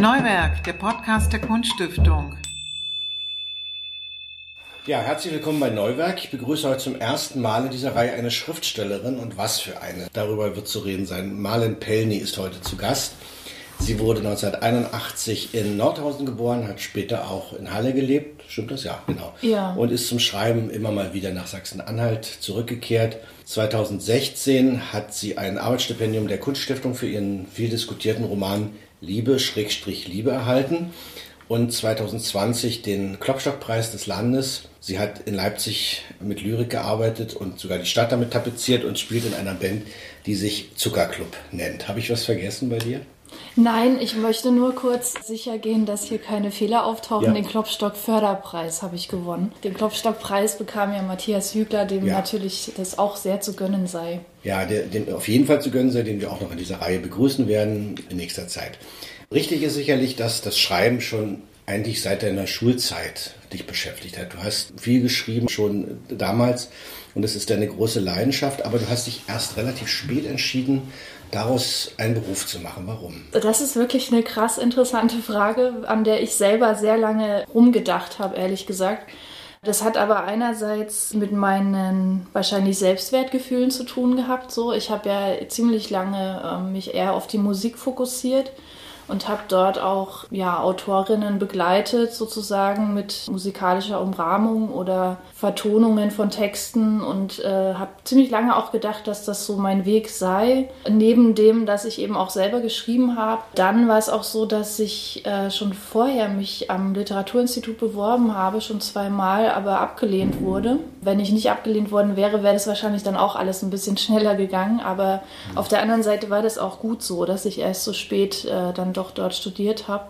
Neuwerk, der Podcast der Kunststiftung. Ja, herzlich willkommen bei Neuwerk. Ich begrüße heute zum ersten Mal in dieser Reihe eine Schriftstellerin und was für eine. Darüber wird zu reden sein. Marlen Pellny ist heute zu Gast. Sie wurde 1981 in Nordhausen geboren, hat später auch in Halle gelebt. Stimmt das? Ja, genau. Ja. Und ist zum Schreiben immer mal wieder nach Sachsen-Anhalt zurückgekehrt. 2016 hat sie ein Arbeitsstipendium der Kunststiftung für ihren viel diskutierten Roman Liebe, Schrägstrich Liebe erhalten und 2020 den Klopstockpreis des Landes. Sie hat in Leipzig mit Lyrik gearbeitet und sogar die Stadt damit tapeziert und spielt in einer Band, die sich Zuckerclub nennt. Habe ich was vergessen bei dir? Nein, ich möchte nur kurz sicher gehen, dass hier keine Fehler auftauchen. Ja. Den Klopstock-Förderpreis habe ich gewonnen. Den Klopstock-Preis bekam ja Matthias Hügler, dem Ja. natürlich das auch sehr zu gönnen sei. Ja, der, den auf jeden Fall zu gönnen sei, den wir auch noch in dieser Reihe begrüßen werden in nächster Zeit. Richtig ist sicherlich, dass das Schreiben schon eigentlich seit deiner Schulzeit dich beschäftigt hat. Du hast viel geschrieben schon damals und es ist deine große Leidenschaft, aber du hast dich erst relativ spät entschieden, daraus einen Beruf zu machen. Warum? Das ist wirklich eine krass interessante Frage, an der ich selber sehr lange rumgedacht habe, ehrlich gesagt. Das hat aber einerseits mit meinen wahrscheinlich Selbstwertgefühlen zu tun gehabt. So, ich habe ja ziemlich lange ähm, mich eher auf die Musik fokussiert und habe dort auch ja Autorinnen begleitet sozusagen mit musikalischer Umrahmung oder Vertonungen von Texten und äh, habe ziemlich lange auch gedacht, dass das so mein Weg sei. Neben dem, dass ich eben auch selber geschrieben habe, dann war es auch so, dass ich äh, schon vorher mich am Literaturinstitut beworben habe, schon zweimal, aber abgelehnt wurde. Wenn ich nicht abgelehnt worden wäre, wäre das wahrscheinlich dann auch alles ein bisschen schneller gegangen. Aber auf der anderen Seite war das auch gut so, dass ich erst so spät äh, dann doch dort studiert habe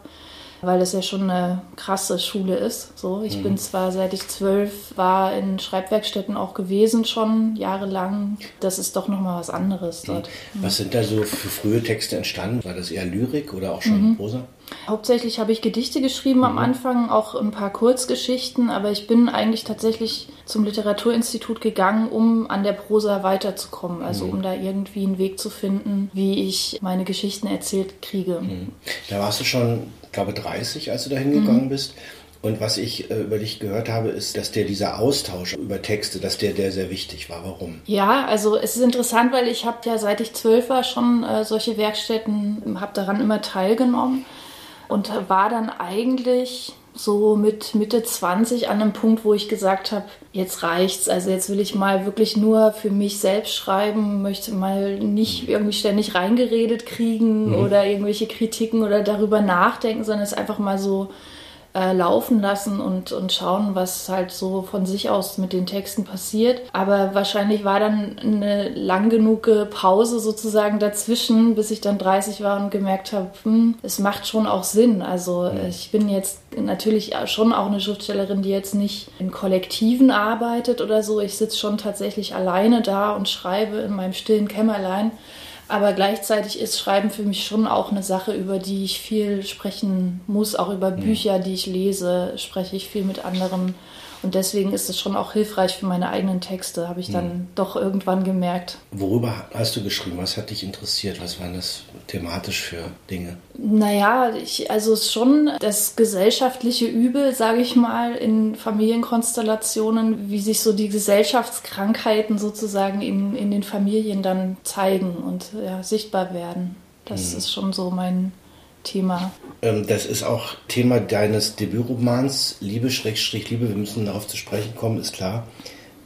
weil das ja schon eine krasse Schule ist. So, ich bin zwar seit ich zwölf war in Schreibwerkstätten auch gewesen schon jahrelang. Das ist doch noch mal was anderes dort. Was sind da so für frühe Texte entstanden? War das eher Lyrik oder auch schon Prosa? Hauptsächlich habe ich Gedichte geschrieben am Anfang, auch ein paar Kurzgeschichten, aber ich bin eigentlich tatsächlich zum Literaturinstitut gegangen, um an der Prosa weiterzukommen, also um da irgendwie einen Weg zu finden, wie ich meine Geschichten erzählt kriege. Da warst du schon, glaube 30, als du da hingegangen bist. Und was ich äh, über dich gehört habe, ist, dass dir dieser Austausch über Texte, dass der, der sehr wichtig war. Warum? Ja, also es ist interessant, weil ich habe ja seit ich zwölf war schon äh, solche Werkstätten, habe daran immer teilgenommen und war dann eigentlich so mit Mitte 20 an einem Punkt, wo ich gesagt habe, jetzt reicht's. Also jetzt will ich mal wirklich nur für mich selbst schreiben, möchte mal nicht irgendwie ständig reingeredet kriegen oder irgendwelche Kritiken oder darüber nachdenken, sondern es einfach mal so äh, laufen lassen und, und schauen, was halt so von sich aus mit den Texten passiert. Aber wahrscheinlich war dann eine lang genug Pause sozusagen dazwischen, bis ich dann 30 war und gemerkt habe, hm, es macht schon auch Sinn. Also äh, ich bin jetzt natürlich schon auch eine Schriftstellerin, die jetzt nicht in Kollektiven arbeitet oder so. Ich sitze schon tatsächlich alleine da und schreibe in meinem stillen Kämmerlein. Aber gleichzeitig ist Schreiben für mich schon auch eine Sache, über die ich viel sprechen muss. Auch über Bücher, die ich lese, spreche ich viel mit anderen. Und deswegen ist es schon auch hilfreich für meine eigenen Texte, habe ich dann doch irgendwann gemerkt. Worüber hast du geschrieben? Was hat dich interessiert? Was waren das thematisch für Dinge? Naja, ich, also es ist schon das gesellschaftliche Übel, sage ich mal, in Familienkonstellationen, wie sich so die Gesellschaftskrankheiten sozusagen in, in den Familien dann zeigen und ja, sichtbar werden. Das ist schon so mein Thema. Ähm, das ist auch Thema deines Debütromans Liebe, Schrägstrich Liebe. Wir müssen darauf zu sprechen kommen, ist klar.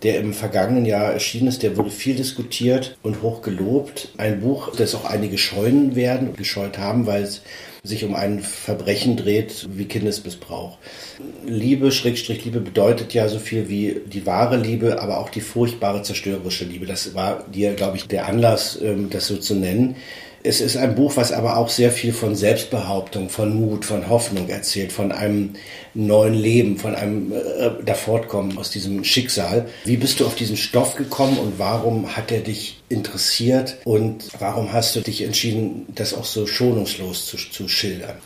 Der im vergangenen Jahr erschienen ist, der wurde viel diskutiert und hoch gelobt. Ein Buch, das auch einige scheuen werden und gescheut haben, weil es sich um ein Verbrechen dreht wie Kindesmissbrauch. Liebe, Schrägstrich Liebe bedeutet ja so viel wie die wahre Liebe, aber auch die furchtbare zerstörerische Liebe. Das war dir, glaube ich, der Anlass, ähm, das so zu nennen. Es ist ein Buch, was aber auch sehr viel von Selbstbehauptung, von Mut, von Hoffnung erzählt, von einem neuen Leben, von einem äh, Dafortkommen aus diesem Schicksal. Wie bist du auf diesen Stoff gekommen und warum hat er dich interessiert und warum hast du dich entschieden, das auch so schonungslos zu, zu schildern?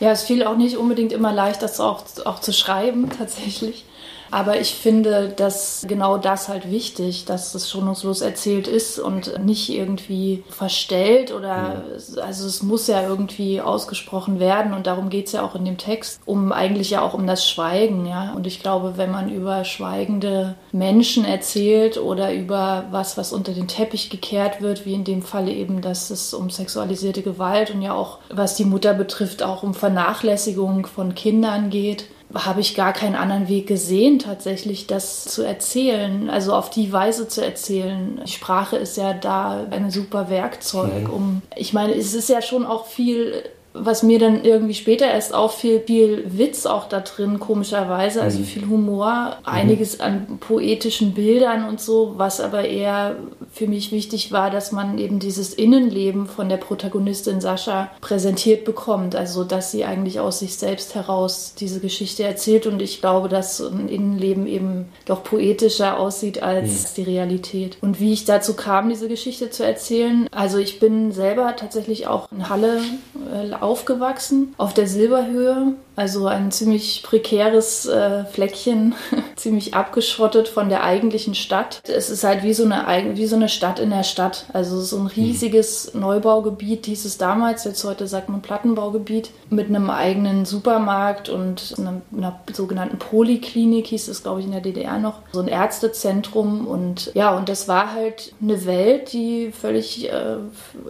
Ja, es fiel auch nicht unbedingt immer leicht, das auch, auch zu schreiben, tatsächlich. Aber ich finde, dass genau das halt wichtig, dass es schonungslos erzählt ist und nicht irgendwie verstellt oder, also es muss ja irgendwie ausgesprochen werden und darum geht es ja auch in dem Text, um eigentlich ja auch um das Schweigen, ja. Und ich glaube, wenn man über schweigende Menschen erzählt oder über was, was unter den Teppich gekehrt wird, wie in dem Falle eben, dass es um sexualisierte Gewalt und ja auch, was die Mutter betrifft, auch um Vernachlässigung von Kindern geht, habe ich gar keinen anderen Weg gesehen, tatsächlich das zu erzählen, also auf die Weise zu erzählen. Sprache ist ja da ein super Werkzeug, mhm. um, ich meine, es ist ja schon auch viel was mir dann irgendwie später erst auffiel, viel Witz auch da drin, komischerweise, also mhm. viel Humor, mhm. einiges an poetischen Bildern und so, was aber eher für mich wichtig war, dass man eben dieses Innenleben von der Protagonistin Sascha präsentiert bekommt, also dass sie eigentlich aus sich selbst heraus diese Geschichte erzählt und ich glaube, dass ein Innenleben eben doch poetischer aussieht als mhm. die Realität. Und wie ich dazu kam, diese Geschichte zu erzählen, also ich bin selber tatsächlich auch in Halle äh, aufgewachsen, auf der Silberhöhe also ein ziemlich prekäres äh, Fleckchen, ziemlich abgeschottet von der eigentlichen Stadt. Es ist halt wie so, eine, wie so eine Stadt in der Stadt. Also so ein riesiges. Neubaugebiet hieß es damals, jetzt heute sagt man Plattenbaugebiet, mit einem eigenen Supermarkt und einer, einer sogenannten Poliklinik hieß es, glaube ich, in der DDR noch. So ein Ärztezentrum und ja, und das war halt eine Welt, die völlig, äh,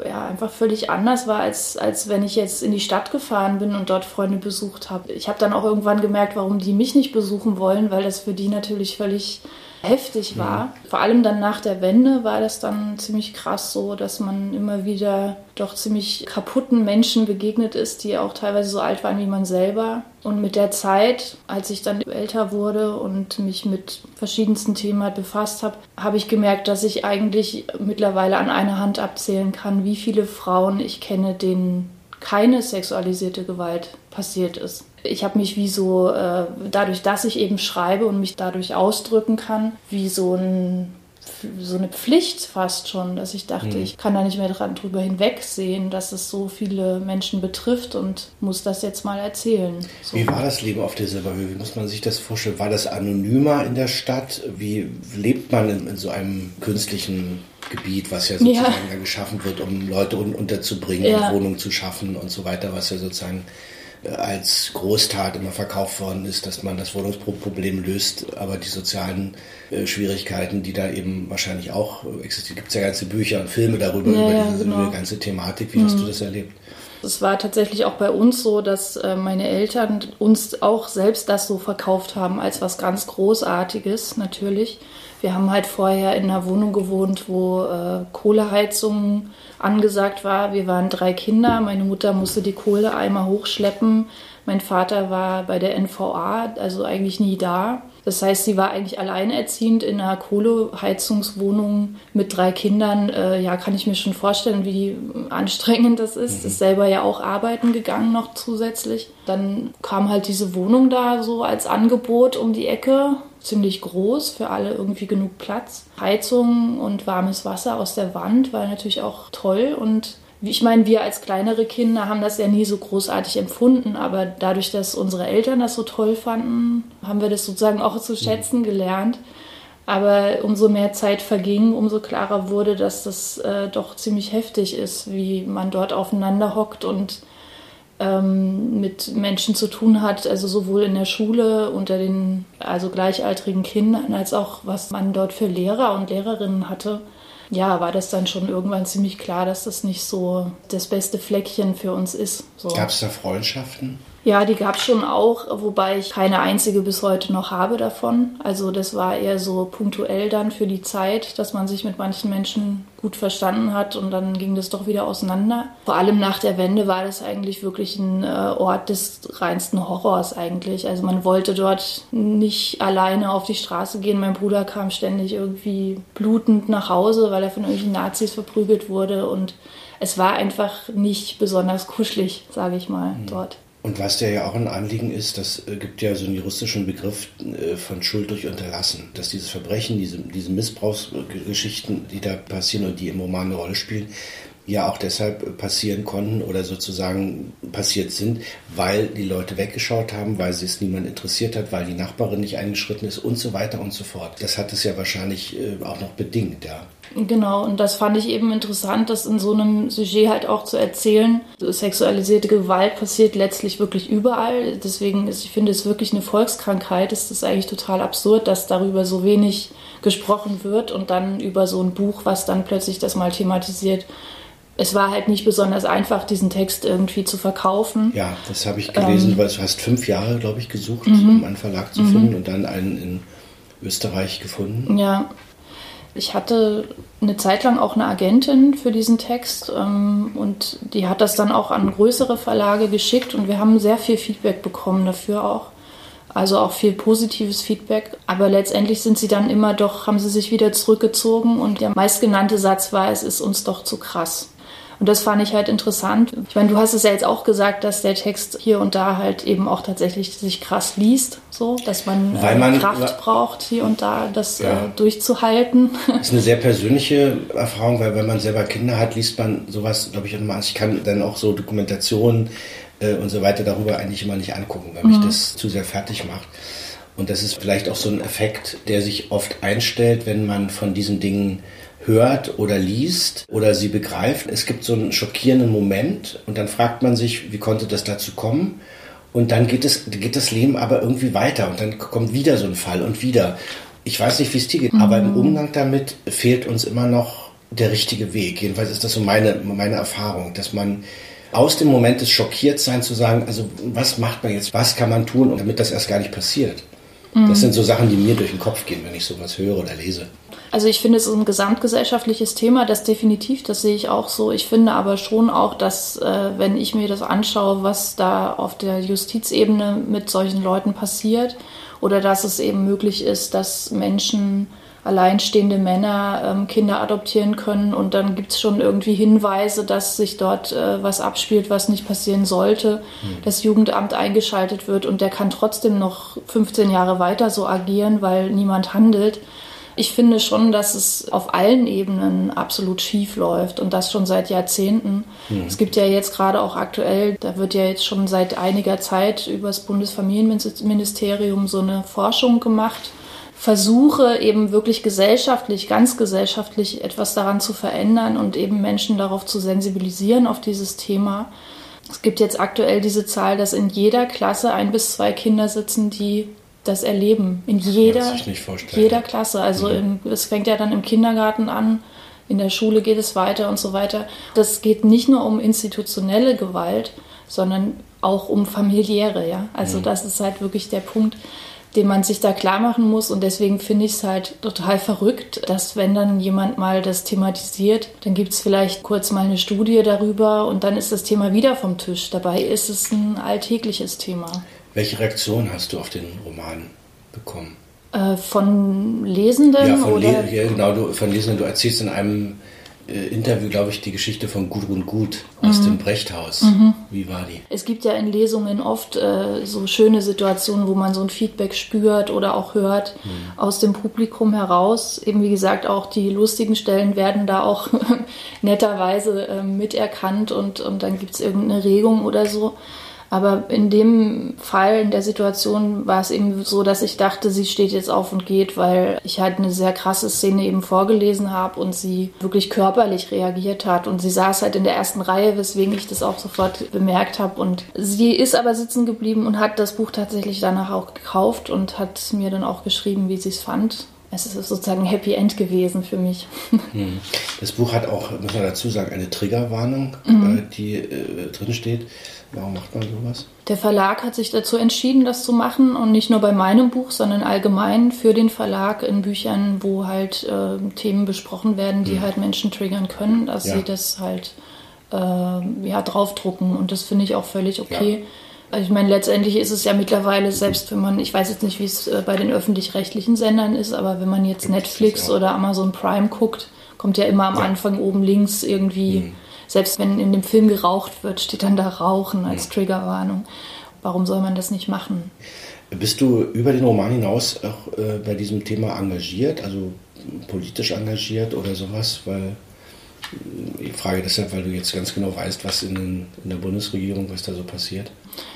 ja, einfach völlig anders war, als, als wenn ich jetzt in die Stadt gefahren bin und dort Freunde besucht habe habe. Ich habe dann auch irgendwann gemerkt, warum die mich nicht besuchen wollen, weil das für die natürlich völlig heftig war. Ja. Vor allem dann nach der Wende war das dann ziemlich krass so, dass man immer wieder doch ziemlich kaputten Menschen begegnet ist, die auch teilweise so alt waren wie man selber. Und mit der Zeit, als ich dann älter wurde und mich mit verschiedensten Themen befasst habe, habe ich gemerkt, dass ich eigentlich mittlerweile an einer Hand abzählen kann, wie viele Frauen ich kenne, denen keine sexualisierte Gewalt passiert ist. Ich habe mich wie so, äh, dadurch, dass ich eben schreibe und mich dadurch ausdrücken kann, wie so ein so eine Pflicht fast schon, dass ich dachte, mhm. ich kann da nicht mehr dran drüber hinwegsehen, dass es so viele Menschen betrifft und muss das jetzt mal erzählen. So. Wie war das Leben auf der Silberhöhe? Wie muss man sich das vorstellen? War das anonymer in der Stadt? Wie lebt man in, in so einem künstlichen Gebiet, was ja sozusagen ja. geschaffen wird, um Leute un unterzubringen, ja. Wohnungen zu schaffen und so weiter, was ja sozusagen als Großtat immer verkauft worden ist, dass man das Wohnungsproblem löst, aber die sozialen äh, Schwierigkeiten, die da eben wahrscheinlich auch existieren, gibt es ja ganze Bücher und Filme darüber, ja, über, diese, genau. ganze Thematik. Wie mhm. hast du das erlebt? Es war tatsächlich auch bei uns so, dass äh, meine Eltern uns auch selbst das so verkauft haben als was ganz Großartiges, natürlich. Wir haben halt vorher in einer Wohnung gewohnt, wo äh, Kohleheizung angesagt war. Wir waren drei Kinder. Meine Mutter musste die Kohle einmal hochschleppen. Mein Vater war bei der NVA, also eigentlich nie da. Das heißt, sie war eigentlich alleinerziehend in einer Kohleheizungswohnung mit drei Kindern. Äh, ja, kann ich mir schon vorstellen, wie anstrengend das ist. Mhm. Ist selber ja auch arbeiten gegangen noch zusätzlich. Dann kam halt diese Wohnung da so als Angebot um die Ecke ziemlich groß, für alle irgendwie genug Platz. Heizung und warmes Wasser aus der Wand war natürlich auch toll und ich meine, wir als kleinere Kinder haben das ja nie so großartig empfunden, aber dadurch, dass unsere Eltern das so toll fanden, haben wir das sozusagen auch zu schätzen gelernt. Aber umso mehr Zeit verging, umso klarer wurde, dass das äh, doch ziemlich heftig ist, wie man dort aufeinander hockt und ähm, mit Menschen zu tun hat, also sowohl in der Schule unter den also gleichaltrigen Kindern als auch was man dort für Lehrer und Lehrerinnen hatte. Ja, war das dann schon irgendwann ziemlich klar, dass das nicht so das beste Fleckchen für uns ist. So. Gab es da Freundschaften? Ja, die gab es schon auch, wobei ich keine einzige bis heute noch habe davon. Also das war eher so punktuell dann für die Zeit, dass man sich mit manchen Menschen gut verstanden hat und dann ging das doch wieder auseinander. Vor allem nach der Wende war das eigentlich wirklich ein äh, Ort des reinsten Horrors eigentlich. Also man wollte dort nicht alleine auf die Straße gehen. Mein Bruder kam ständig irgendwie blutend nach Hause, weil er von irgendwelchen Nazis verprügelt wurde und es war einfach nicht besonders kuschelig, sage ich mal, mhm. dort. Und was dir ja auch ein Anliegen ist, das äh, gibt ja so einen juristischen Begriff äh, von Schuld durch Unterlassen, dass dieses Verbrechen, diese, diese Missbrauchsgeschichten, die da passieren und die im Roman eine Rolle spielen, ja auch deshalb passieren konnten oder sozusagen passiert sind, weil die Leute weggeschaut haben, weil es niemand interessiert hat, weil die Nachbarin nicht eingeschritten ist und so weiter und so fort. Das hat es ja wahrscheinlich äh, auch noch bedingt, ja. Genau, und das fand ich eben interessant, das in so einem Sujet halt auch zu erzählen. Sexualisierte Gewalt passiert letztlich wirklich überall. Deswegen ist, ich finde es wirklich eine Volkskrankheit. Es ist eigentlich total absurd, dass darüber so wenig gesprochen wird und dann über so ein Buch, was dann plötzlich das mal thematisiert, es war halt nicht besonders einfach, diesen Text irgendwie zu verkaufen. Ja, das habe ich gelesen, ähm, weil du hast fünf Jahre, glaube ich, gesucht, mhm. um einen Verlag zu finden mhm. und dann einen in Österreich gefunden. Ja, ich hatte eine Zeit lang auch eine Agentin für diesen Text ähm, und die hat das dann auch an größere Verlage geschickt und wir haben sehr viel Feedback bekommen dafür auch. Also auch viel positives Feedback. Aber letztendlich sind sie dann immer doch, haben sie sich wieder zurückgezogen und der meistgenannte Satz war, es ist uns doch zu krass. Und das fand ich halt interessant. Ich meine, du hast es ja jetzt auch gesagt, dass der Text hier und da halt eben auch tatsächlich sich krass liest, so, dass man, äh, man Kraft braucht, hier und da das ja. äh, durchzuhalten. Das ist eine sehr persönliche Erfahrung, weil wenn man selber Kinder hat, liest man sowas, glaube ich, immer. Ich kann dann auch so Dokumentationen äh, und so weiter darüber eigentlich immer nicht angucken, weil mich mhm. das zu sehr fertig macht. Und das ist vielleicht auch so ein Effekt, der sich oft einstellt, wenn man von diesen Dingen hört oder liest oder sie begreift. Es gibt so einen schockierenden Moment und dann fragt man sich, wie konnte das dazu kommen? Und dann geht, es, geht das Leben aber irgendwie weiter und dann kommt wieder so ein Fall und wieder. Ich weiß nicht, wie es dir geht, mhm. aber im Umgang damit fehlt uns immer noch der richtige Weg. Jedenfalls ist das so meine, meine Erfahrung, dass man aus dem Moment des Schockiertseins zu sagen, also was macht man jetzt, was kann man tun, damit das erst gar nicht passiert. Mhm. Das sind so Sachen, die mir durch den Kopf gehen, wenn ich sowas höre oder lese. Also ich finde, es ist ein gesamtgesellschaftliches Thema, das definitiv, das sehe ich auch so. Ich finde aber schon auch, dass äh, wenn ich mir das anschaue, was da auf der Justizebene mit solchen Leuten passiert oder dass es eben möglich ist, dass Menschen alleinstehende Männer ähm, Kinder adoptieren können und dann gibt es schon irgendwie Hinweise, dass sich dort äh, was abspielt, was nicht passieren sollte, mhm. das Jugendamt eingeschaltet wird und der kann trotzdem noch 15 Jahre weiter so agieren, weil niemand handelt. Ich finde schon, dass es auf allen Ebenen absolut schief läuft und das schon seit Jahrzehnten. Mhm. Es gibt ja jetzt gerade auch aktuell, da wird ja jetzt schon seit einiger Zeit über das Bundesfamilienministerium so eine Forschung gemacht versuche eben wirklich gesellschaftlich, ganz gesellschaftlich etwas daran zu verändern und eben Menschen darauf zu sensibilisieren auf dieses Thema. Es gibt jetzt aktuell diese Zahl, dass in jeder Klasse ein bis zwei Kinder sitzen, die das erleben. In jeder, jeder Klasse. Also mhm. im, es fängt ja dann im Kindergarten an, in der Schule geht es weiter und so weiter. Das geht nicht nur um institutionelle Gewalt, sondern auch um familiäre, ja. Also mhm. das ist halt wirklich der Punkt den man sich da klar machen muss. Und deswegen finde ich es halt total verrückt, dass wenn dann jemand mal das thematisiert, dann gibt es vielleicht kurz mal eine Studie darüber und dann ist das Thema wieder vom Tisch. Dabei ist es ein alltägliches Thema. Welche Reaktion hast du auf den Roman bekommen? Äh, von Lesenden? Ja, von, oder? Le ja, genau, du, von Lesenden. Du erzählst in einem äh, Interview, glaube ich, die Geschichte von Gudrun Gut aus mhm. dem Brechthaus. Mhm. Wie war die? Es gibt ja in Lesungen oft äh, so schöne Situationen, wo man so ein Feedback spürt oder auch hört mhm. aus dem Publikum heraus. Eben wie gesagt, auch die lustigen Stellen werden da auch netterweise äh, miterkannt und, und dann gibt es irgendeine Regung oder so. Aber in dem Fall, in der Situation, war es eben so, dass ich dachte, sie steht jetzt auf und geht, weil ich halt eine sehr krasse Szene eben vorgelesen habe und sie wirklich körperlich reagiert hat. Und sie saß halt in der ersten Reihe, weswegen ich das auch sofort bemerkt habe. Und sie ist aber sitzen geblieben und hat das Buch tatsächlich danach auch gekauft und hat mir dann auch geschrieben, wie sie es fand es ist sozusagen ein Happy End gewesen für mich. Hm. Das Buch hat auch, muss man dazu sagen, eine Triggerwarnung, mhm. Äh, die äh, drin steht. Warum macht man sowas? Der Verlag hat sich dazu entschieden, das zu machen und nicht nur bei meinem Buch, sondern allgemein für den Verlag in Büchern, wo halt äh, Themen besprochen werden, die mhm. halt Menschen triggern können, dass ja. sie das halt äh, ja, draufdrucken und das finde ich auch völlig okay. Ja. Also ich meine, letztendlich ist es ja mittlerweile, selbst wenn man, ich weiß jetzt nicht, wie es äh, bei den öffentlich-rechtlichen Sendern ist, aber wenn man jetzt Netflix oder Amazon Prime guckt, kommt ja immer am Anfang oben links irgendwie mhm selbst wenn in dem Film geraucht wird, steht dann da Rauchen als Triggerwarnung. Warum soll man das nicht machen? Bist du über den Roman hinaus auch äh, bei diesem Thema engagiert, also politisch engagiert oder sowas? Weil Ich frage deshalb, weil du jetzt ganz genau weißt, was in, in der Bundesregierung, was da so passiert.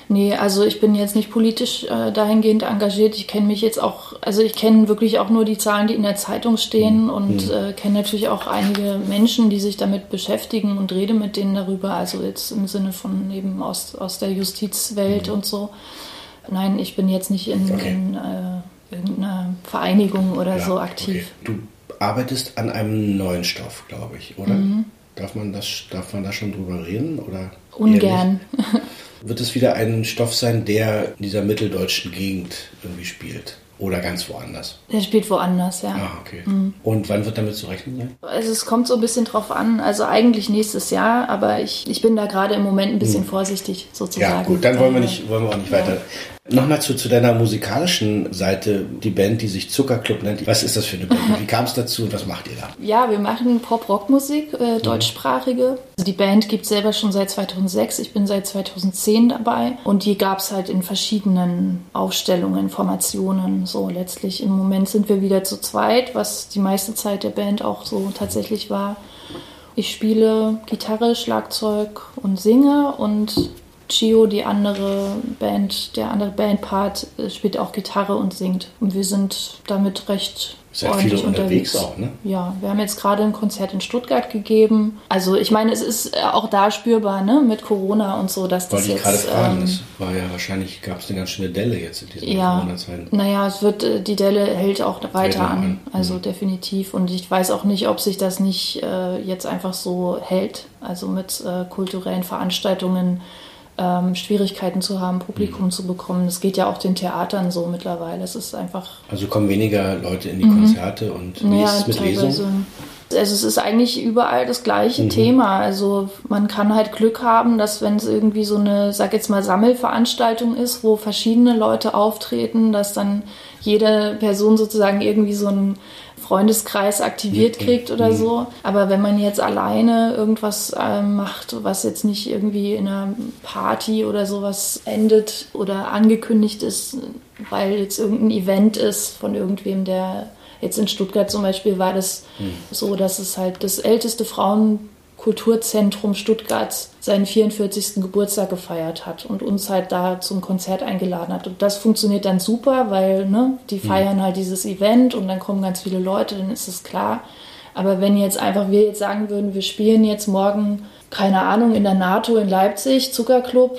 Nee, also ich bin jetzt nicht politisch äh, dahingehend engagiert. Ich kenne mich jetzt auch, also ich kenne wirklich auch nur die Zahlen, die in der Zeitung stehen mhm. und mhm. äh, kenne natürlich auch einige Menschen, die sich damit beschäftigen und rede mit denen darüber. Also jetzt im Sinne von eben aus, aus der Justizwelt mhm. und so. Nein, ich bin jetzt nicht in, okay. in äh, irgendeiner Vereinigung oder ja, so aktiv. Okay. Du arbeitest an einem neuen Stoff, glaube ich, oder? Mhm. Darf man, das, darf man da schon drüber reden? Oder Ungern. Wird es wieder ein Stoff sein, der in dieser mitteldeutschen Gegend irgendwie spielt? Oder ganz woanders? Der spielt woanders, ja. Ah, okay. Mhm. Und wann wird damit zu rechnen sein? Also es kommt so ein bisschen drauf an. Also eigentlich nächstes Jahr, aber ich, ich bin da gerade im Moment ein bisschen mhm. vorsichtig sozusagen. Ja, gut, dann wollen wir, nicht, wollen wir auch nicht ja. weiter Nochmal zu, zu deiner musikalischen Seite, die Band, die sich Zuckerclub nennt. Was ist das für eine Band? Wie kam es dazu und was macht ihr da? Ja, wir machen Pop-Rock-Musik, äh, mhm. deutschsprachige. Also die Band gibt es selber schon seit 2006. Ich bin seit 2010 dabei. Und die gab es halt in verschiedenen Aufstellungen, Formationen. So letztlich im Moment sind wir wieder zu zweit, was die meiste Zeit der Band auch so tatsächlich war. Ich spiele Gitarre, Schlagzeug und singe und Chio, die andere Band, der andere Bandpart, äh, spielt auch Gitarre und singt. Und wir sind damit recht Seid ordentlich unterwegs. unterwegs auch, ne? Ja, wir haben jetzt gerade ein Konzert in Stuttgart gegeben. Also ich meine, es ist äh, auch da spürbar, ne, mit Corona und so, dass das Wollte jetzt... Wollte ich gerade fragen, ähm, das war ja wahrscheinlich, gab es eine ganz schöne Delle jetzt in diesen ja, Corona-Zeiten. Naja, es wird, äh, die Delle hält auch weiter an, an, also mhm. definitiv. Und ich weiß auch nicht, ob sich das nicht äh, jetzt einfach so hält, also mit äh, kulturellen Veranstaltungen ähm, Schwierigkeiten zu haben, Publikum mhm. zu bekommen. Das geht ja auch den Theatern so mittlerweile. Es ist einfach. Also kommen weniger Leute in die mhm. Konzerte und wie ja, ist es mit teilweise. Lesungen? Also es ist eigentlich überall das gleiche mhm. Thema. Also man kann halt Glück haben, dass wenn es irgendwie so eine, sag jetzt mal, Sammelveranstaltung ist, wo verschiedene Leute auftreten, dass dann jede Person sozusagen irgendwie so ein Freundeskreis aktiviert kriegt oder so. Aber wenn man jetzt alleine irgendwas äh, macht, was jetzt nicht irgendwie in einer Party oder sowas endet oder angekündigt ist, weil jetzt irgendein Event ist von irgendwem, der jetzt in Stuttgart zum Beispiel war das mhm. so, dass es halt das älteste Frauen Kulturzentrum Stuttgarts seinen 44. Geburtstag gefeiert hat und uns halt da zum Konzert eingeladen hat. Und das funktioniert dann super, weil ne, die mhm. feiern mhm. halt dieses Event und dann kommen ganz viele Leute, dann ist es klar. Aber wenn jetzt einfach wir jetzt sagen würden, wir spielen jetzt morgen, keine Ahnung, in der NATO in Leipzig, Zuckerclub,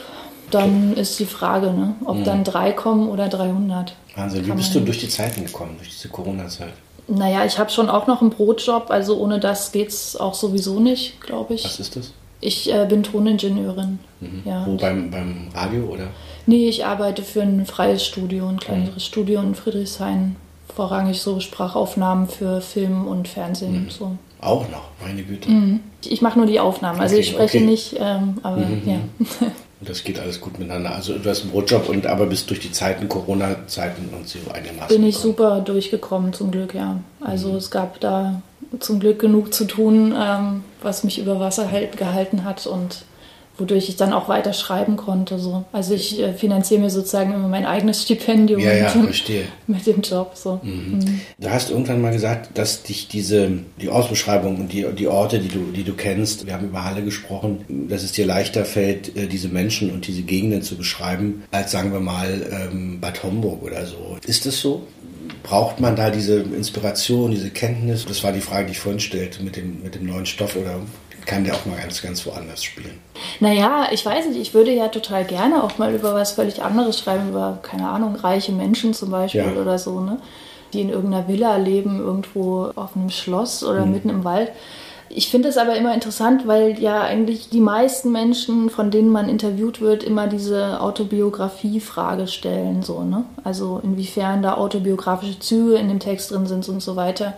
dann ist die Frage, ne, ob mhm. dann drei kommen oder 300. Wahnsinn, wie bist du durch die Zeiten gekommen, durch diese Corona-Zeit? Naja, ich habe schon auch noch einen Brotjob, also ohne das geht es auch sowieso nicht, glaube ich. Was ist das? Ich äh, bin Toningenieurin. Mhm. Ja, Wo beim, beim Radio oder? Nee, ich arbeite für ein freies Studio, ein kleineres mhm. Studio in Friedrichshain. Vorrangig so Sprachaufnahmen für Film und Fernsehen. Mhm. So. Auch noch, meine Güte. Mhm. Ich mache nur die Aufnahmen, also ich spreche okay. nicht, ähm, aber mhm. ja. Und das geht alles gut miteinander. Also du hast einen Brotjob und aber bist durch die Zeiten, Corona-Zeiten und so einigermaßen. Bin ich gekommen. super durchgekommen, zum Glück, ja. Also mhm. es gab da zum Glück genug zu tun, ähm, was mich über Wasser halt gehalten hat und wodurch ich dann auch weiter schreiben konnte. So. Also ich äh, finanziere mir sozusagen immer mein eigenes Stipendium ja, ja, mit, verstehe. mit dem Job. So. Mhm. Mhm. Du hast irgendwann mal gesagt, dass dich diese die Ausbeschreibung und die, die Orte, die du, die du kennst, wir haben über Halle gesprochen, dass es dir leichter fällt, äh, diese Menschen und diese Gegenden zu beschreiben, als sagen wir mal ähm, Bad Homburg oder so. Ist das so? Braucht man da diese Inspiration, diese Kenntnis? Das war die Frage, die ich vorhin stellte mit dem, mit dem neuen Stoff oder kann der auch mal ganz, ganz woanders spielen. Naja, ich weiß nicht, ich würde ja total gerne auch mal über was völlig anderes schreiben, über, keine Ahnung, reiche Menschen zum Beispiel ja. oder so, ne? Die in irgendeiner Villa leben, irgendwo auf einem Schloss oder mhm. mitten im Wald. Ich finde es aber immer interessant, weil ja eigentlich die meisten Menschen, von denen man interviewt wird, immer diese Autobiografie-Frage stellen, so, ne? Also inwiefern da autobiografische Züge in dem Text drin sind und so weiter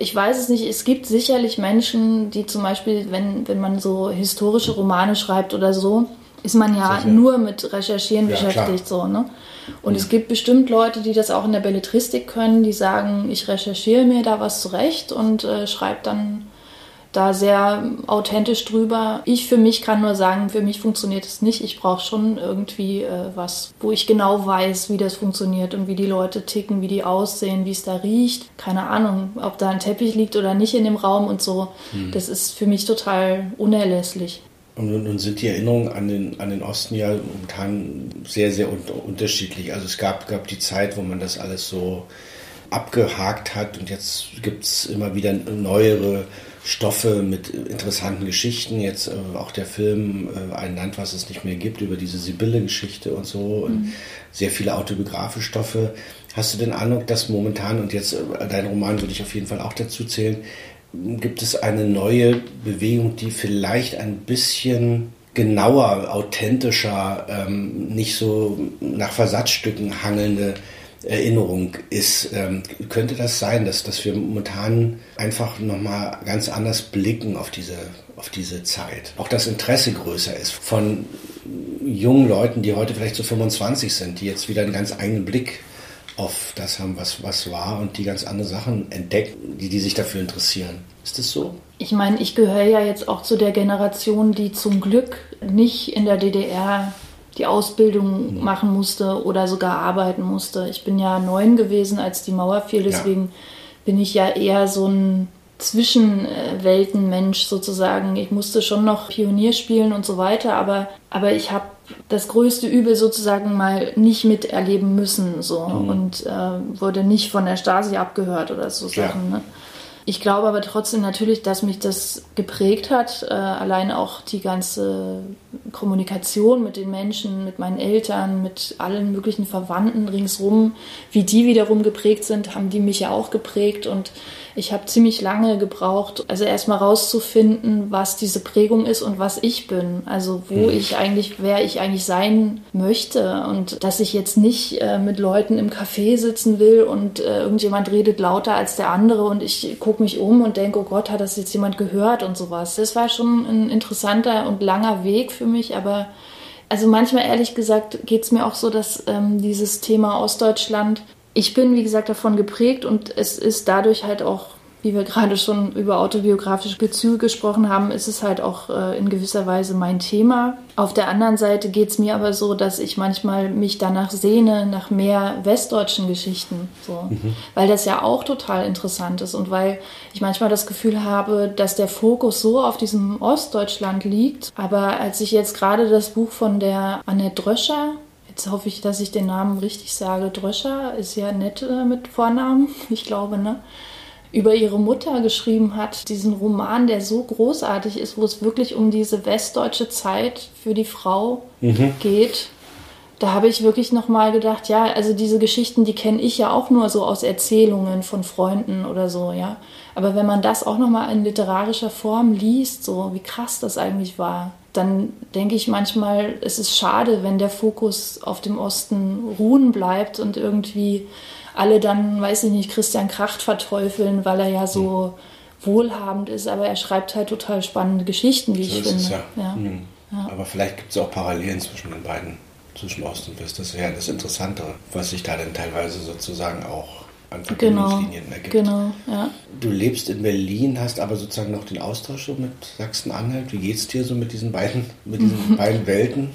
ich weiß es nicht, es gibt sicherlich Menschen, die zum Beispiel, wenn, wenn man so historische Romane schreibt oder so, ist man ja Sicher. nur mit Recherchieren ja, beschäftigt. So, ne? Und mhm. es gibt bestimmt Leute, die das auch in der Belletristik können, die sagen, ich recherchiere mir da was zurecht und äh, schreibe dann da sehr authentisch drüber. Ich für mich kann nur sagen, für mich funktioniert es nicht. Ich brauche schon irgendwie äh, was, wo ich genau weiß, wie das funktioniert und wie die Leute ticken, wie die aussehen, wie es da riecht. Keine Ahnung, ob da ein Teppich liegt oder nicht in dem Raum und so. Hm. Das ist für mich total unerlässlich. Und nun sind die Erinnerungen an den, an den Osten ja momentan sehr, sehr un unterschiedlich. Also es gab, gab die Zeit, wo man das alles so abgehakt hat und jetzt gibt es immer wieder neuere Stoffe mit interessanten Geschichten. Jetzt äh, auch der Film äh, Ein Land, was es nicht mehr gibt, über diese Sibylle-Geschichte und so und mhm. sehr viele autobiografische Stoffe. Hast du den Eindruck, dass momentan, und jetzt äh, dein Roman würde ich auf jeden Fall auch dazu zählen, gibt es eine neue Bewegung, die vielleicht ein bisschen genauer, authentischer, ähm, nicht so nach Versatzstücken hangelnde Erinnerung ist. Ähm, könnte das sein, dass, dass wir momentan einfach nochmal ganz anders blicken auf diese, auf diese Zeit? Auch das Interesse größer ist von jungen Leuten, die heute vielleicht so 25 sind, die jetzt wieder einen ganz eigenen Blick auf das haben, was, was war und die ganz andere Sachen entdecken, die, die sich dafür interessieren. Ist das so? Ich meine, ich gehöre ja jetzt auch zu der Generation, die zum Glück nicht in der DDR die Ausbildung mhm. machen musste oder sogar arbeiten musste. Ich bin ja neun gewesen, als die Mauer fiel, deswegen ja. bin ich ja eher so ein Zwischenweltenmensch sozusagen. Ich musste schon noch Pionier spielen und so weiter, aber, aber ich habe das größte Übel sozusagen mal nicht miterleben müssen so mhm. und äh, wurde nicht von der Stasi abgehört oder so ja. Sachen. Ne? Ich glaube aber trotzdem natürlich, dass mich das geprägt hat. Äh, allein auch die ganze Kommunikation mit den Menschen, mit meinen Eltern, mit allen möglichen Verwandten ringsrum, wie die wiederum geprägt sind, haben die mich ja auch geprägt. Und ich habe ziemlich lange gebraucht, also erstmal rauszufinden, was diese Prägung ist und was ich bin. Also wo mhm. ich eigentlich, wer ich eigentlich sein möchte. Und dass ich jetzt nicht äh, mit Leuten im Café sitzen will und äh, irgendjemand redet lauter als der andere und ich gucke mich um und denke, oh Gott, hat das jetzt jemand gehört und sowas. Das war schon ein interessanter und langer Weg für mich, aber also manchmal ehrlich gesagt geht es mir auch so, dass ähm, dieses Thema Ostdeutschland ich bin, wie gesagt, davon geprägt und es ist dadurch halt auch, wie wir gerade schon über autobiografische Bezüge gesprochen haben, ist es halt auch äh, in gewisser Weise mein Thema. Auf der anderen Seite geht es mir aber so, dass ich manchmal mich danach sehne, nach mehr westdeutschen Geschichten. So. Mhm. Weil das ja auch total interessant ist und weil ich manchmal das Gefühl habe, dass der Fokus so auf diesem Ostdeutschland liegt. Aber als ich jetzt gerade das Buch von der Annette Dröscher Jetzt hoffe ich, dass ich den Namen richtig sage. Dröscher ist ja nett äh, mit Vornamen, ich glaube, ne? Über ihre Mutter geschrieben hat, diesen Roman, der so großartig ist, wo es wirklich um diese westdeutsche Zeit für die Frau mhm. geht. Da habe ich wirklich nochmal gedacht, ja, also diese Geschichten, die kenne ich ja auch nur so aus Erzählungen von Freunden oder so, ja. Aber wenn man das auch nochmal in literarischer Form liest, so wie krass das eigentlich war, dann denke ich manchmal, es ist schade, wenn der Fokus auf dem Osten ruhen bleibt und irgendwie alle dann, weiß ich nicht, Christian Kracht verteufeln, weil er ja so mhm. wohlhabend ist, aber er schreibt halt total spannende Geschichten, wie so ich finde. Ja. Ja. Mhm. Ja. Aber vielleicht gibt es auch Parallelen zwischen den beiden, zwischen Ost und West. Das wäre das Interessantere, was sich da dann teilweise sozusagen auch an Verbindungslinien genau, ergibt. Genau, ja. Du lebst in Berlin, hast aber sozusagen noch den Austausch so mit Sachsen-Anhalt. Wie geht es dir so mit diesen beiden, mit diesen beiden Welten?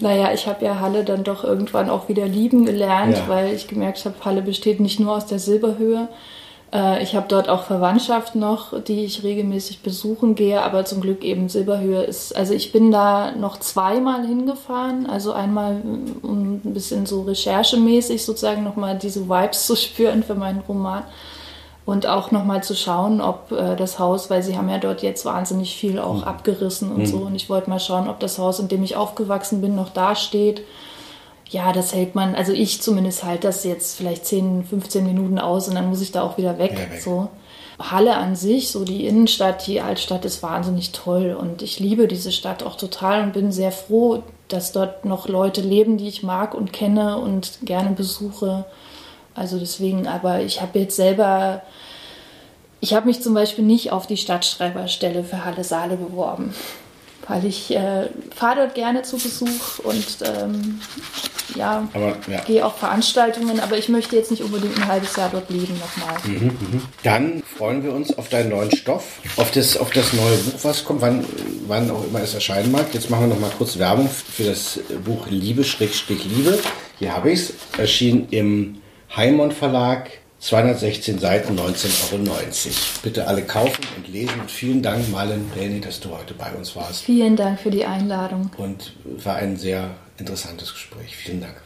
Naja, ich habe ja Halle dann doch irgendwann auch wieder lieben gelernt, ja. weil ich gemerkt habe, Halle besteht nicht nur aus der Silberhöhe, ich habe dort auch Verwandtschaft noch, die ich regelmäßig besuchen gehe, aber zum Glück eben Silberhöhe ist. Also ich bin da noch zweimal hingefahren, also einmal um ein bisschen so recherchemäßig sozusagen nochmal diese Vibes zu spüren für meinen Roman und auch nochmal zu schauen, ob äh, das Haus, weil sie haben ja dort jetzt wahnsinnig viel auch mhm. abgerissen und mhm. so und ich wollte mal schauen, ob das Haus, in dem ich aufgewachsen bin, noch da steht ja, das hält man, also ich zumindest halte das jetzt vielleicht 10, 15 Minuten aus und dann muss ich da auch wieder weg. Ja, weg. So. Halle an sich, so die Innenstadt, die Altstadt ist wahnsinnig toll und ich liebe diese Stadt auch total und bin sehr froh, dass dort noch Leute leben, die ich mag und kenne und gerne besuche. Also deswegen, aber ich habe jetzt selber, ich habe mich zum Beispiel nicht auf die Stadtschreiberstelle für Halle Saale beworben, weil ich äh, fahre dort gerne zu Besuch und ähm, ja, ja. gehe auf Veranstaltungen, aber ich möchte jetzt nicht unbedingt ein halbes Jahr dort leben nochmal. Dann freuen wir uns auf deinen neuen Stoff, auf das, auf das neue Buch, was kommt, wann, wann auch immer es erscheinen mag. Jetzt machen wir noch mal kurz Werbung für das Buch Liebe, Schrägstrich Liebe. Hier habe ich es. Erschien im Heimon Verlag. 216 Seiten, 19,90 Euro. Bitte alle kaufen und lesen. Und vielen Dank, Marlen Bellny, dass du heute bei uns warst. Vielen Dank für die Einladung. Und war ein sehr interessantes Gespräch. Vielen Dank.